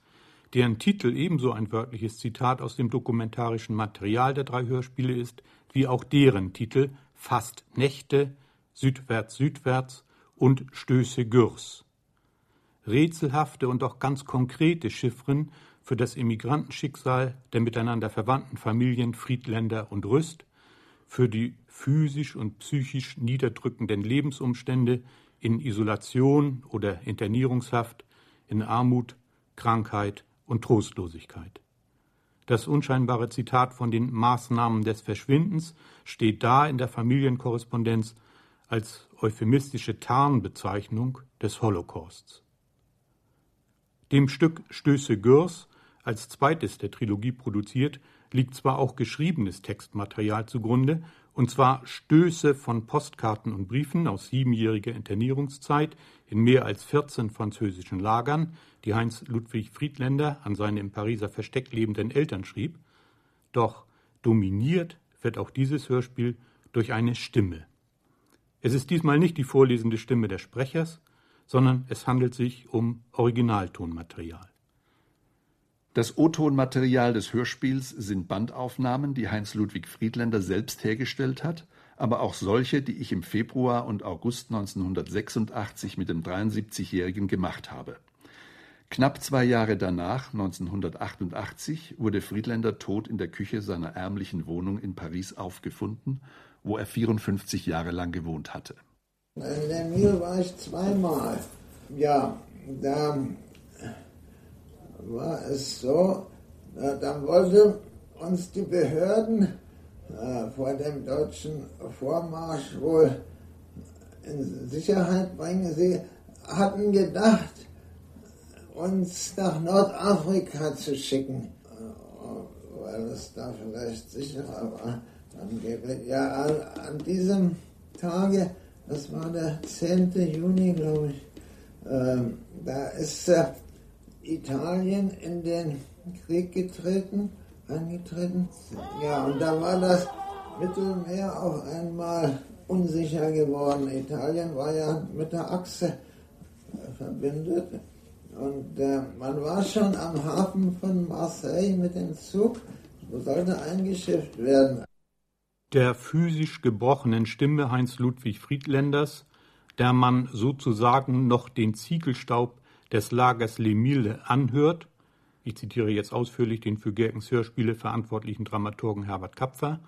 deren Titel ebenso ein wörtliches Zitat aus dem dokumentarischen Material der drei Hörspiele ist, wie auch deren Titel Fast Nächte, Südwärts Südwärts und Stöße Gürs rätselhafte und auch ganz konkrete Chiffren für das Emigrantenschicksal der miteinander verwandten Familien Friedländer und Rüst, für die physisch und psychisch niederdrückenden Lebensumstände in Isolation oder Internierungshaft, in Armut, Krankheit und Trostlosigkeit. Das unscheinbare Zitat von den Maßnahmen des Verschwindens steht da in der Familienkorrespondenz als euphemistische Tarnbezeichnung des Holocausts. Dem Stück Stöße Gürs, als zweites der Trilogie produziert, liegt zwar auch geschriebenes Textmaterial zugrunde, und zwar Stöße von Postkarten und Briefen aus siebenjähriger Internierungszeit in mehr als 14 französischen Lagern, die Heinz Ludwig Friedländer an seine im Pariser Versteck lebenden Eltern schrieb. Doch dominiert wird auch dieses Hörspiel durch eine Stimme. Es ist diesmal nicht die vorlesende Stimme des Sprechers, sondern es handelt sich um Originaltonmaterial. Das O-Tonmaterial des Hörspiels sind Bandaufnahmen, die Heinz Ludwig Friedländer selbst hergestellt hat, aber auch solche, die ich im Februar und August 1986 mit dem 73-Jährigen gemacht habe. Knapp zwei Jahre danach, 1988, wurde Friedländer tot in der Küche seiner ärmlichen Wohnung in Paris aufgefunden, wo er 54 Jahre lang gewohnt hatte. In der Mühle war ich zweimal. Ja, da war es so, dann wollten uns die Behörden äh, vor dem deutschen Vormarsch wohl in Sicherheit bringen. Sie hatten gedacht, uns nach Nordafrika zu schicken, äh, weil es da vielleicht sicherer war. Ja, an diesem Tage das war der 10. Juni, glaube ich, ähm, da ist äh, Italien in den Krieg getreten, eingetreten. Ja, und da war das Mittelmeer auf einmal unsicher geworden. Italien war ja mit der Achse äh, verbindet. Und äh, man war schon am Hafen von Marseille mit dem Zug, wo sollte eingeschifft werden. Der physisch gebrochenen Stimme Heinz Ludwig Friedländers, der man sozusagen noch den Ziegelstaub des Lagers Lemille anhört, ich zitiere jetzt ausführlich den für Gerkens Hörspiele verantwortlichen Dramaturgen Herbert Kapfer,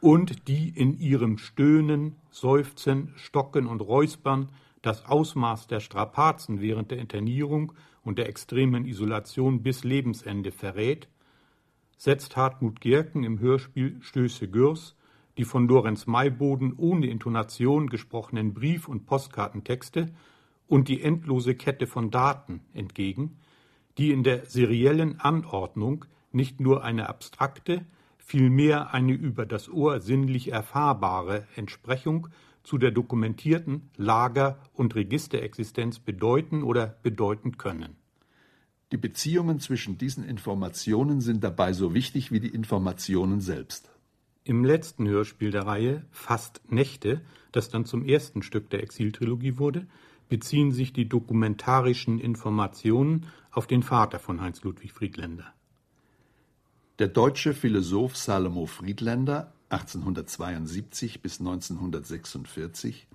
und die in ihrem Stöhnen, Seufzen, Stocken und Räuspern das Ausmaß der Strapazen während der Internierung und der extremen Isolation bis Lebensende verrät, setzt Hartmut Gerken im Hörspiel Stöße Gürs die von Lorenz Mayboden ohne Intonation gesprochenen Brief- und Postkartentexte und die endlose Kette von Daten entgegen, die in der seriellen Anordnung nicht nur eine abstrakte, vielmehr eine über das Ohr sinnlich erfahrbare Entsprechung zu der dokumentierten Lager- und Registerexistenz bedeuten oder bedeuten können. Die Beziehungen zwischen diesen Informationen sind dabei so wichtig wie die Informationen selbst. Im letzten Hörspiel der Reihe Fast Nächte, das dann zum ersten Stück der Exiltrilogie wurde, beziehen sich die dokumentarischen Informationen auf den Vater von Heinz Ludwig Friedländer. Der deutsche Philosoph Salomo Friedländer (1872 bis 1946),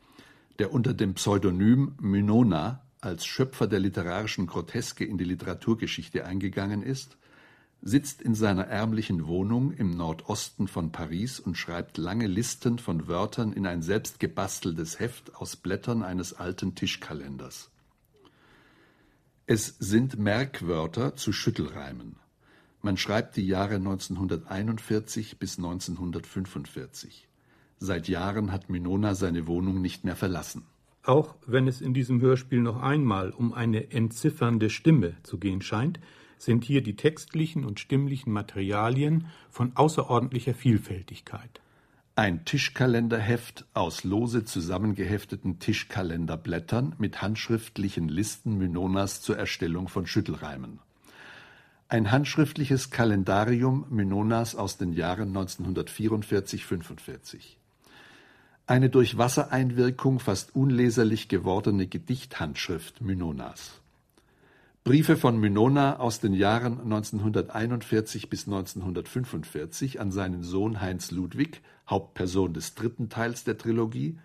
der unter dem Pseudonym Mynona als Schöpfer der literarischen Groteske in die Literaturgeschichte eingegangen ist, sitzt in seiner ärmlichen Wohnung im Nordosten von Paris und schreibt lange Listen von Wörtern in ein selbst gebasteltes Heft aus Blättern eines alten Tischkalenders. Es sind Merkwörter zu Schüttelreimen man schreibt die Jahre 1941 bis 1945. Seit Jahren hat Minona seine Wohnung nicht mehr verlassen. Auch wenn es in diesem Hörspiel noch einmal um eine entziffernde Stimme zu gehen scheint, sind hier die textlichen und stimmlichen Materialien von außerordentlicher Vielfältigkeit. Ein Tischkalenderheft aus lose zusammengehefteten Tischkalenderblättern mit handschriftlichen Listen Minonas zur Erstellung von Schüttelreimen ein handschriftliches Kalendarium Mynonas aus den Jahren 1944/45. Eine durch Wassereinwirkung fast unleserlich gewordene Gedichthandschrift Mynonas. Briefe von Mynona aus den Jahren 1941 bis 1945 an seinen Sohn Heinz Ludwig, Hauptperson des dritten Teils der Trilogie,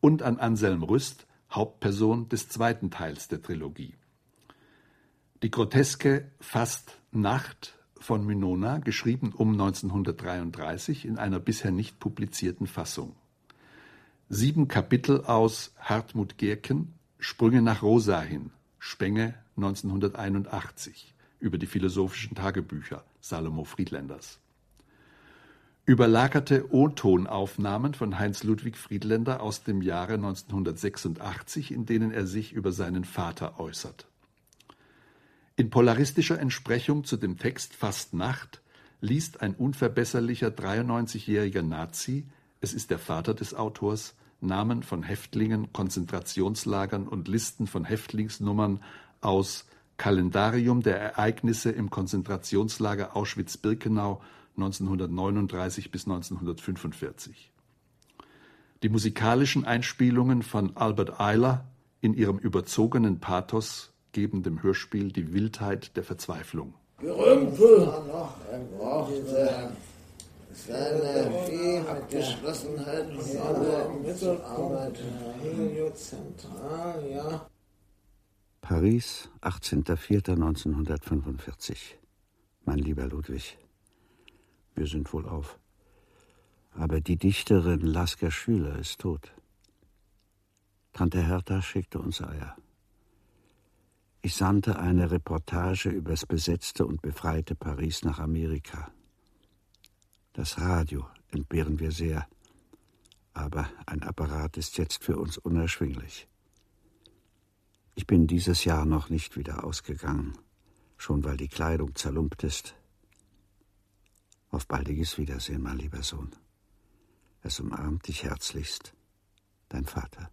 und an Anselm Rüst, Hauptperson des zweiten Teils der Trilogie. Die groteske, fast Nacht von Minona, geschrieben um 1933 in einer bisher nicht publizierten Fassung. Sieben Kapitel aus Hartmut Gerken, Sprünge nach Rosa hin, Spenge 1981, über die philosophischen Tagebücher Salomo Friedländers. Überlagerte O-Tonaufnahmen von Heinz Ludwig Friedländer aus dem Jahre 1986, in denen er sich über seinen Vater äußert. In polaristischer Entsprechung zu dem Text Fast Nacht liest ein unverbesserlicher 93-jähriger Nazi, es ist der Vater des Autors, Namen von Häftlingen, Konzentrationslagern und Listen von Häftlingsnummern aus Kalendarium der Ereignisse im Konzentrationslager Auschwitz-Birkenau 1939 bis 1945. Die musikalischen Einspielungen von Albert Eiler in ihrem überzogenen Pathos geben dem Hörspiel die Wildheit der Verzweiflung. Gerümpel! Er brauchte seine Abgeschlossenheit, seine Mittelarbeit, heliozentral, ja. Paris, 18.04.1945. Mein lieber Ludwig, wir sind wohl auf. Aber die Dichterin Lasker Schüler ist tot. Tante Hertha schickte uns Eier. Ich sandte eine Reportage übers besetzte und befreite Paris nach Amerika. Das Radio entbehren wir sehr, aber ein Apparat ist jetzt für uns unerschwinglich. Ich bin dieses Jahr noch nicht wieder ausgegangen, schon weil die Kleidung zerlumpt ist. Auf baldiges Wiedersehen, mein lieber Sohn. Es umarmt dich herzlichst, dein Vater.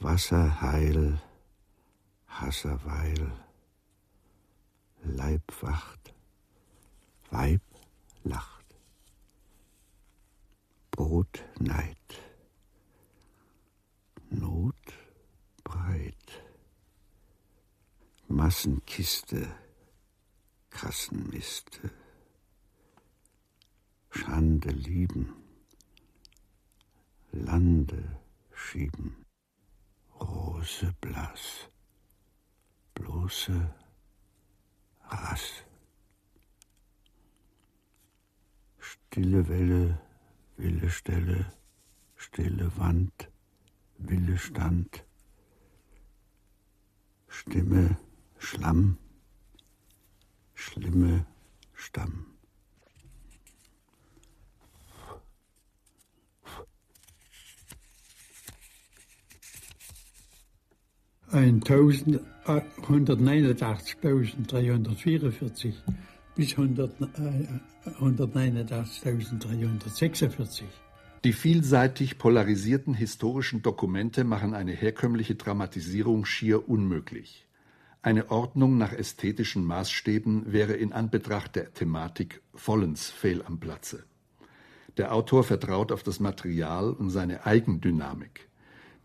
Wasser heil Hasserweil, Leib wacht, Weib lacht. Brot, Neid, Not, breit, Massenkiste, Kassenmiste, Schande lieben, Lande schieben, Rose blass, bloße Rass. Stille Welle Wille Stelle, stille Wand, Wille Stand, Stimme Schlamm, schlimme Stamm. eintausendneunundachtzigtausenddreihundertvierundvierzig bis 189.346. Die vielseitig polarisierten historischen Dokumente machen eine herkömmliche Dramatisierung schier unmöglich. Eine Ordnung nach ästhetischen Maßstäben wäre in Anbetracht der Thematik vollends fehl am Platze. Der Autor vertraut auf das Material und seine Eigendynamik.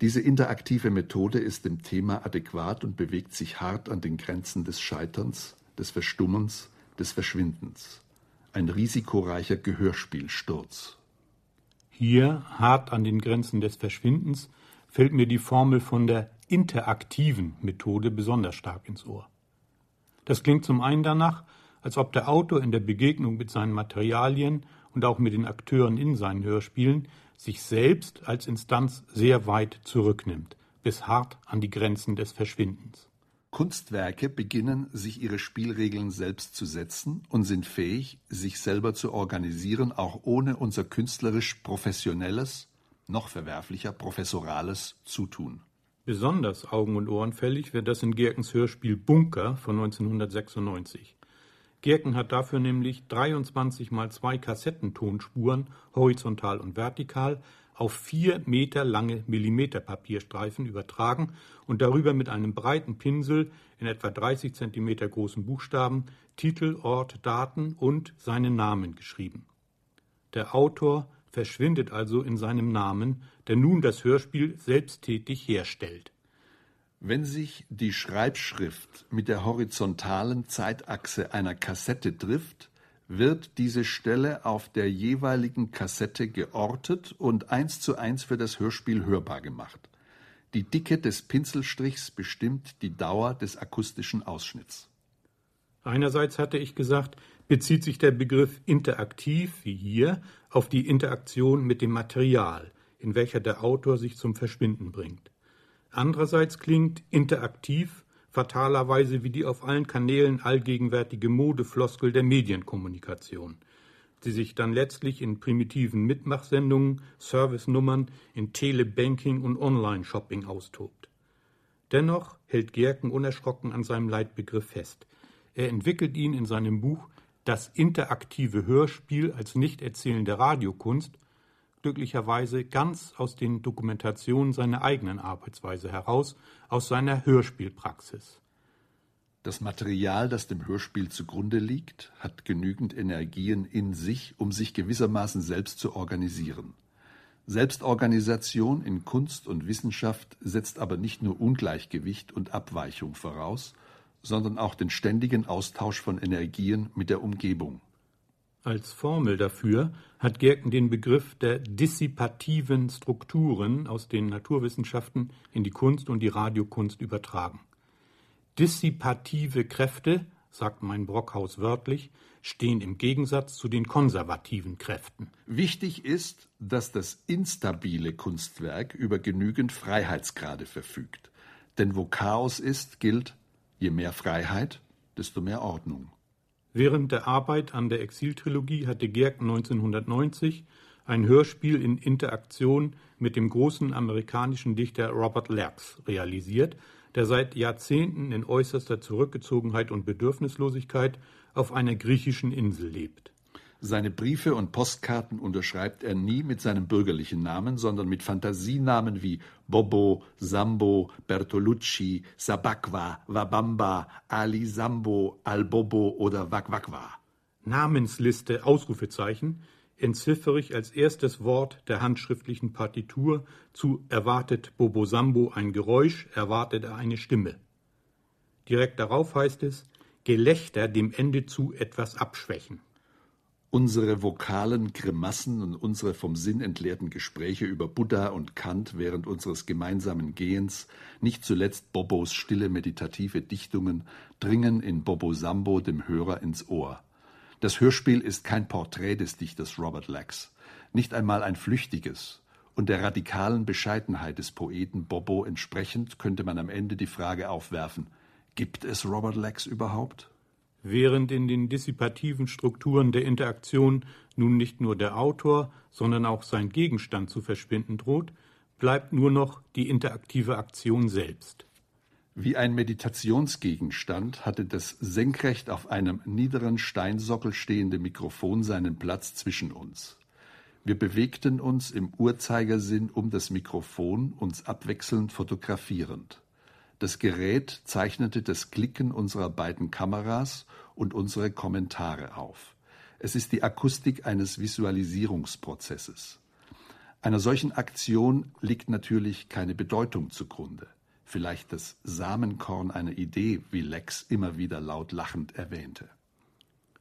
Diese interaktive Methode ist dem Thema adäquat und bewegt sich hart an den Grenzen des Scheiterns, des Verstummens, des Verschwindens. Ein risikoreicher Gehörspielsturz. Hier, hart an den Grenzen des Verschwindens, fällt mir die Formel von der interaktiven Methode besonders stark ins Ohr. Das klingt zum einen danach, als ob der Autor in der Begegnung mit seinen Materialien und auch mit den Akteuren in seinen Hörspielen sich selbst als Instanz sehr weit zurücknimmt, bis hart an die Grenzen des Verschwindens. Kunstwerke beginnen, sich ihre Spielregeln selbst zu setzen und sind fähig, sich selber zu organisieren, auch ohne unser künstlerisch professionelles, noch verwerflicher professorales Zutun. Besonders augen- und ohrenfällig wird das in Gerkens Hörspiel Bunker von 1996. Gerken hat dafür nämlich 23 mal zwei Kassettentonspuren, horizontal und vertikal, auf vier Meter lange Millimeterpapierstreifen übertragen und darüber mit einem breiten Pinsel in etwa 30 Zentimeter großen Buchstaben Titel, Ort, Daten und seinen Namen geschrieben. Der Autor verschwindet also in seinem Namen, der nun das Hörspiel selbsttätig herstellt. Wenn sich die Schreibschrift mit der horizontalen Zeitachse einer Kassette trifft, wird diese Stelle auf der jeweiligen Kassette geortet und eins zu eins für das Hörspiel hörbar gemacht. Die Dicke des Pinselstrichs bestimmt die Dauer des akustischen Ausschnitts. Einerseits hatte ich gesagt, bezieht sich der Begriff interaktiv, wie hier, auf die Interaktion mit dem Material, in welcher der Autor sich zum Verschwinden bringt. Andererseits klingt interaktiv fatalerweise wie die auf allen Kanälen allgegenwärtige Modefloskel der Medienkommunikation, die sich dann letztlich in primitiven Mitmachsendungen, Servicenummern, in Telebanking und Online-Shopping austobt. Dennoch hält Gerken unerschrocken an seinem Leitbegriff fest. Er entwickelt ihn in seinem Buch Das interaktive Hörspiel als nicht erzählende Radiokunst glücklicherweise ganz aus den Dokumentationen seiner eigenen Arbeitsweise heraus, aus seiner Hörspielpraxis. Das Material, das dem Hörspiel zugrunde liegt, hat genügend Energien in sich, um sich gewissermaßen selbst zu organisieren. Selbstorganisation in Kunst und Wissenschaft setzt aber nicht nur Ungleichgewicht und Abweichung voraus, sondern auch den ständigen Austausch von Energien mit der Umgebung. Als Formel dafür hat Gerken den Begriff der dissipativen Strukturen aus den Naturwissenschaften in die Kunst und die Radiokunst übertragen. Dissipative Kräfte, sagt mein Brockhaus wörtlich, stehen im Gegensatz zu den konservativen Kräften. Wichtig ist, dass das instabile Kunstwerk über genügend Freiheitsgrade verfügt. Denn wo Chaos ist, gilt, je mehr Freiheit, desto mehr Ordnung. Während der Arbeit an der Exiltrilogie hatte Gerck 1990 ein Hörspiel in Interaktion mit dem großen amerikanischen Dichter Robert Lerx realisiert, der seit Jahrzehnten in äußerster Zurückgezogenheit und Bedürfnislosigkeit auf einer griechischen Insel lebt. Seine Briefe und Postkarten unterschreibt er nie mit seinem bürgerlichen Namen, sondern mit Fantasienamen wie Bobo, Sambo, Bertolucci, Sabakwa, Wabamba, Ali Sambo, Albobo oder Wakwakwa. Namensliste Ausrufezeichen entziffere ich als erstes Wort der handschriftlichen Partitur zu erwartet Bobo Sambo ein Geräusch, erwartet er eine Stimme. Direkt darauf heißt es, Gelächter dem Ende zu etwas abschwächen. Unsere vokalen Grimassen und unsere vom Sinn entleerten Gespräche über Buddha und Kant während unseres gemeinsamen Gehens, nicht zuletzt Bobos stille meditative Dichtungen, dringen in Bobo Sambo dem Hörer ins Ohr. Das Hörspiel ist kein Porträt des Dichters Robert Lax, nicht einmal ein flüchtiges, und der radikalen Bescheidenheit des Poeten Bobo entsprechend könnte man am Ende die Frage aufwerfen, gibt es Robert Lax überhaupt? Während in den dissipativen Strukturen der Interaktion nun nicht nur der Autor, sondern auch sein Gegenstand zu verschwinden droht, bleibt nur noch die interaktive Aktion selbst. Wie ein Meditationsgegenstand hatte das senkrecht auf einem niederen Steinsockel stehende Mikrofon seinen Platz zwischen uns. Wir bewegten uns im Uhrzeigersinn um das Mikrofon, uns abwechselnd fotografierend. Das Gerät zeichnete das Klicken unserer beiden Kameras und unsere Kommentare auf. Es ist die Akustik eines Visualisierungsprozesses. Einer solchen Aktion liegt natürlich keine Bedeutung zugrunde. Vielleicht das Samenkorn einer Idee, wie Lex immer wieder laut lachend erwähnte.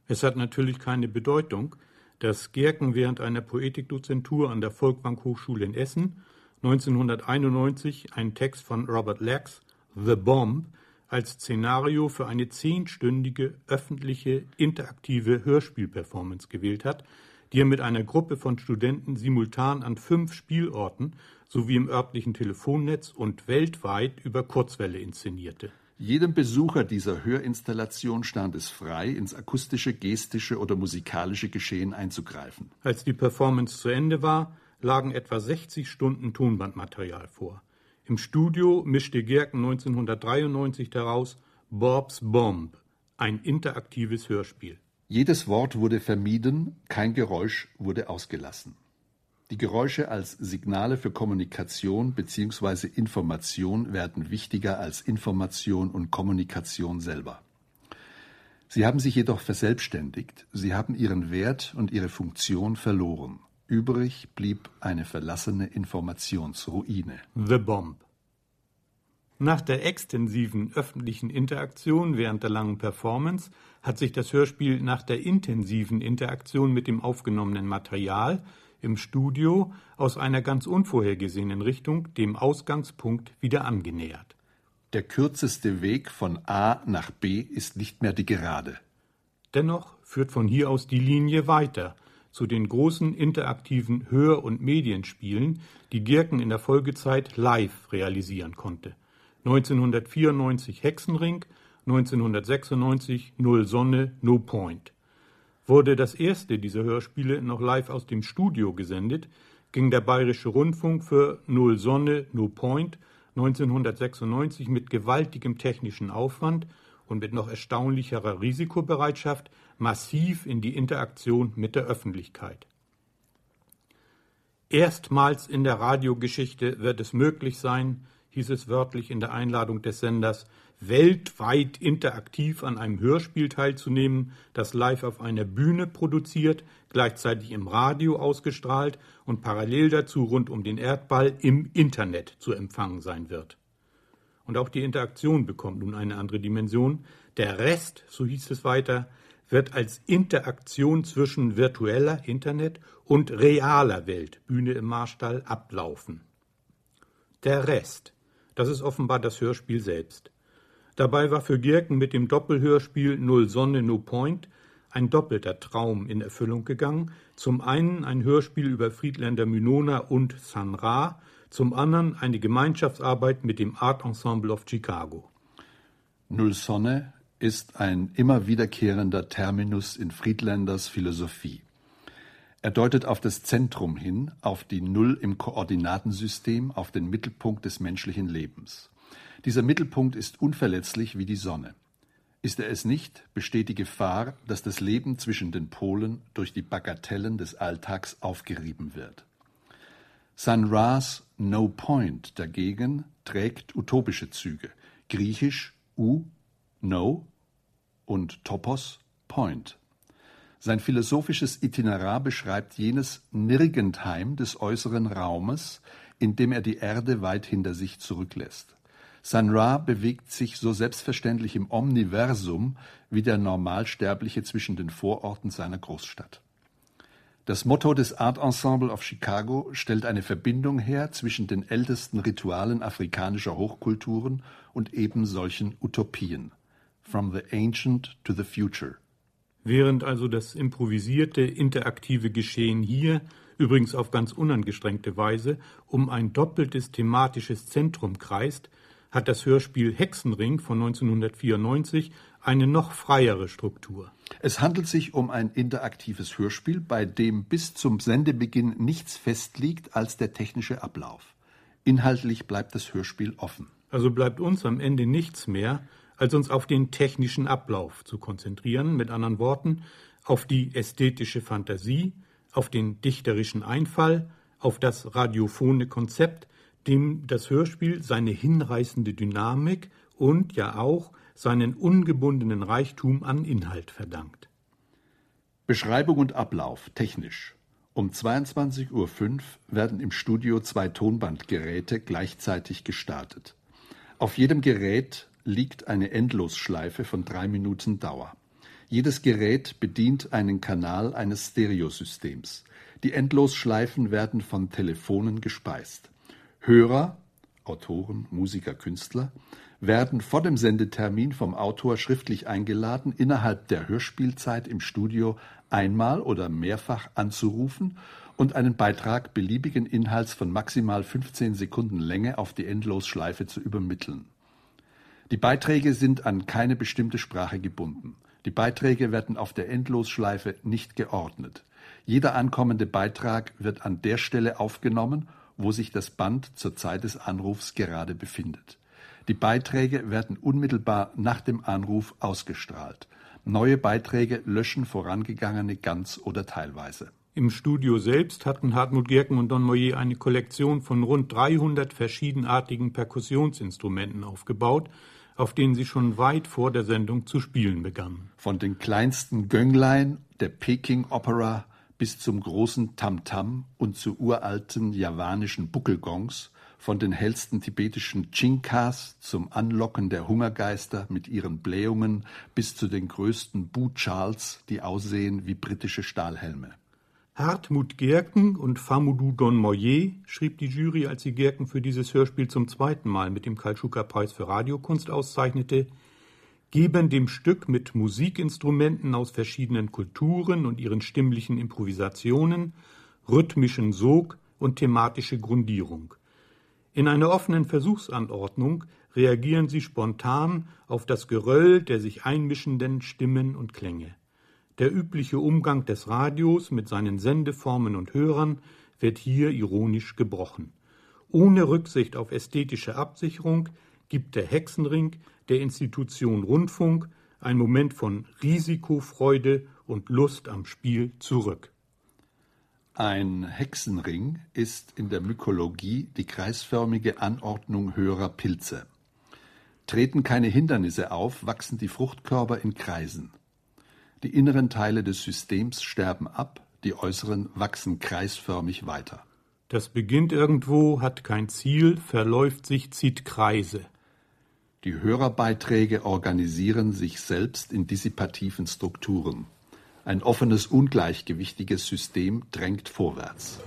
Es hat natürlich keine Bedeutung, dass Gerken während einer Poetikdozentur an der Volkwang Hochschule in Essen 1991 einen Text von Robert Lax The Bomb als Szenario für eine zehnstündige öffentliche interaktive Hörspielperformance gewählt hat, die er mit einer Gruppe von Studenten simultan an fünf Spielorten sowie im örtlichen Telefonnetz und weltweit über Kurzwelle inszenierte. Jedem Besucher dieser Hörinstallation stand es frei, ins akustische, gestische oder musikalische Geschehen einzugreifen. Als die Performance zu Ende war, lagen etwa 60 Stunden Tonbandmaterial vor. Im Studio mischte Gerken 1993 daraus Bob's Bomb, ein interaktives Hörspiel. Jedes Wort wurde vermieden, kein Geräusch wurde ausgelassen. Die Geräusche als Signale für Kommunikation bzw. Information werden wichtiger als Information und Kommunikation selber. Sie haben sich jedoch verselbstständigt, sie haben ihren Wert und ihre Funktion verloren. Übrig blieb eine verlassene Informationsruine. The Bomb. Nach der extensiven öffentlichen Interaktion während der langen Performance hat sich das Hörspiel nach der intensiven Interaktion mit dem aufgenommenen Material im Studio aus einer ganz unvorhergesehenen Richtung dem Ausgangspunkt wieder angenähert. Der kürzeste Weg von A nach B ist nicht mehr die gerade. Dennoch führt von hier aus die Linie weiter zu den großen interaktiven Hör- und Medienspielen, die Gierken in der Folgezeit live realisieren konnte. 1994 Hexenring, 1996 Null Sonne, No Point. Wurde das erste dieser Hörspiele noch live aus dem Studio gesendet, ging der Bayerische Rundfunk für Null Sonne, No Point 1996 mit gewaltigem technischen Aufwand und mit noch erstaunlicherer Risikobereitschaft massiv in die Interaktion mit der Öffentlichkeit. Erstmals in der Radiogeschichte wird es möglich sein, hieß es wörtlich in der Einladung des Senders, weltweit interaktiv an einem Hörspiel teilzunehmen, das live auf einer Bühne produziert, gleichzeitig im Radio ausgestrahlt und parallel dazu rund um den Erdball im Internet zu empfangen sein wird. Und auch die Interaktion bekommt nun eine andere Dimension. Der Rest, so hieß es weiter, wird als Interaktion zwischen virtueller Internet und realer Welt, Bühne im Marstall, ablaufen. Der Rest, das ist offenbar das Hörspiel selbst. Dabei war für Gierken mit dem Doppelhörspiel Null Sonne, No Point ein doppelter Traum in Erfüllung gegangen. Zum einen ein Hörspiel über Friedländer Mynona und San Ra, zum anderen eine Gemeinschaftsarbeit mit dem Art Ensemble of Chicago. Null Sonne ist ein immer wiederkehrender Terminus in Friedländers Philosophie. Er deutet auf das Zentrum hin, auf die Null im Koordinatensystem, auf den Mittelpunkt des menschlichen Lebens. Dieser Mittelpunkt ist unverletzlich wie die Sonne. Ist er es nicht, besteht die Gefahr, dass das Leben zwischen den Polen durch die Bagatellen des Alltags aufgerieben wird. San Ra's No Point dagegen trägt utopische Züge, griechisch U, No und Topos, Point. Sein philosophisches Itinerar beschreibt jenes Nirgendheim des äußeren Raumes, in dem er die Erde weit hinter sich zurücklässt. San Ra bewegt sich so selbstverständlich im Omniversum wie der Normalsterbliche zwischen den Vororten seiner Großstadt. Das Motto des Art Ensemble of Chicago stellt eine Verbindung her zwischen den ältesten Ritualen afrikanischer Hochkulturen und eben solchen Utopien. From the ancient to the future. Während also das improvisierte, interaktive Geschehen hier, übrigens auf ganz unangestrengte Weise, um ein doppeltes thematisches Zentrum kreist, hat das Hörspiel Hexenring von 1994 eine noch freiere Struktur. Es handelt sich um ein interaktives Hörspiel, bei dem bis zum Sendebeginn nichts festliegt als der technische Ablauf. Inhaltlich bleibt das Hörspiel offen. Also bleibt uns am Ende nichts mehr, als uns auf den technischen Ablauf zu konzentrieren, mit anderen Worten, auf die ästhetische Fantasie, auf den dichterischen Einfall, auf das radiophone Konzept, dem das Hörspiel seine hinreißende Dynamik und ja auch seinen ungebundenen Reichtum an Inhalt verdankt. Beschreibung und Ablauf technisch. Um 22.05 Uhr werden im Studio zwei Tonbandgeräte gleichzeitig gestartet. Auf jedem Gerät liegt eine Endlosschleife von drei Minuten Dauer. Jedes Gerät bedient einen Kanal eines Stereosystems. Die Endlosschleifen werden von Telefonen gespeist. Hörer, Autoren, Musiker, Künstler werden vor dem Sendetermin vom Autor schriftlich eingeladen, innerhalb der Hörspielzeit im Studio einmal oder mehrfach anzurufen und einen Beitrag beliebigen Inhalts von maximal 15 Sekunden Länge auf die Endlosschleife zu übermitteln. Die Beiträge sind an keine bestimmte Sprache gebunden. Die Beiträge werden auf der Endlosschleife nicht geordnet. Jeder ankommende Beitrag wird an der Stelle aufgenommen, wo sich das Band zur Zeit des Anrufs gerade befindet. Die Beiträge werden unmittelbar nach dem Anruf ausgestrahlt. Neue Beiträge löschen vorangegangene ganz oder teilweise. Im Studio selbst hatten Hartmut Gerken und Don Moyer eine Kollektion von rund 300 verschiedenartigen Perkussionsinstrumenten aufgebaut, auf denen sie schon weit vor der Sendung zu spielen begannen. Von den kleinsten Gönglein der Peking Opera bis zum großen Tamtam -Tam und zu uralten javanischen Buckelgongs von den hellsten tibetischen Chinkas zum Anlocken der Hungergeister mit ihren Blähungen bis zu den größten Bu-Charles, die aussehen wie britische Stahlhelme. Hartmut Gerken und Famudou Don Moyer, schrieb die Jury, als sie Gerken für dieses Hörspiel zum zweiten Mal mit dem Kalschuka-Preis für Radiokunst auszeichnete, geben dem Stück mit Musikinstrumenten aus verschiedenen Kulturen und ihren stimmlichen Improvisationen rhythmischen Sog und thematische Grundierung. In einer offenen Versuchsanordnung reagieren sie spontan auf das Geröll der sich einmischenden Stimmen und Klänge. Der übliche Umgang des Radios mit seinen Sendeformen und Hörern wird hier ironisch gebrochen. Ohne Rücksicht auf ästhetische Absicherung gibt der Hexenring der Institution Rundfunk ein Moment von Risikofreude und Lust am Spiel zurück. Ein Hexenring ist in der Mykologie die kreisförmige Anordnung höherer Pilze. Treten keine Hindernisse auf, wachsen die Fruchtkörper in Kreisen. Die inneren Teile des Systems sterben ab, die äußeren wachsen kreisförmig weiter. Das beginnt irgendwo, hat kein Ziel, verläuft sich, zieht Kreise. Die Hörerbeiträge organisieren sich selbst in dissipativen Strukturen. Ein offenes, ungleichgewichtiges System drängt vorwärts.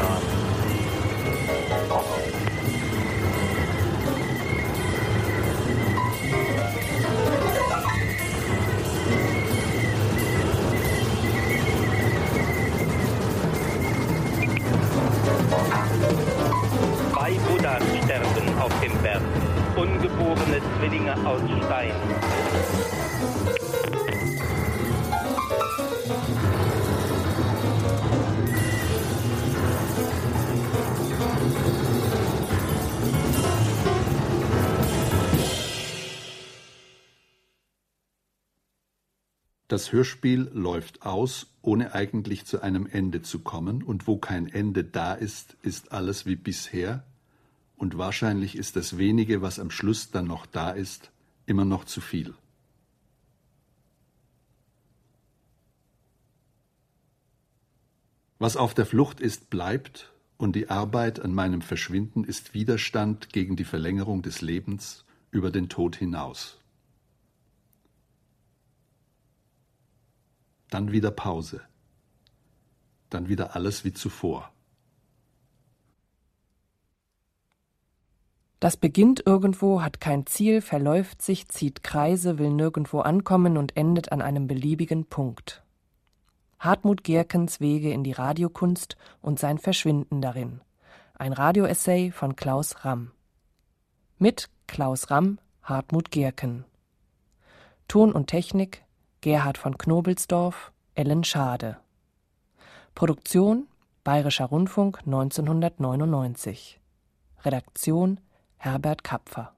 啊。Das Hörspiel läuft aus, ohne eigentlich zu einem Ende zu kommen, und wo kein Ende da ist, ist alles wie bisher, und wahrscheinlich ist das wenige, was am Schluss dann noch da ist, immer noch zu viel. Was auf der Flucht ist, bleibt, und die Arbeit an meinem Verschwinden ist Widerstand gegen die Verlängerung des Lebens über den Tod hinaus. Dann wieder Pause, dann wieder alles wie zuvor. Das beginnt irgendwo, hat kein Ziel, verläuft sich, zieht Kreise, will nirgendwo ankommen und endet an einem beliebigen Punkt. Hartmut Gerkens Wege in die Radiokunst und sein Verschwinden darin. Ein Radioessay von Klaus Ramm. Mit Klaus Ramm, Hartmut Gerken. Ton und Technik Gerhard von Knobelsdorf, Ellen Schade. Produktion Bayerischer Rundfunk 1999. Redaktion Herbert Kapfer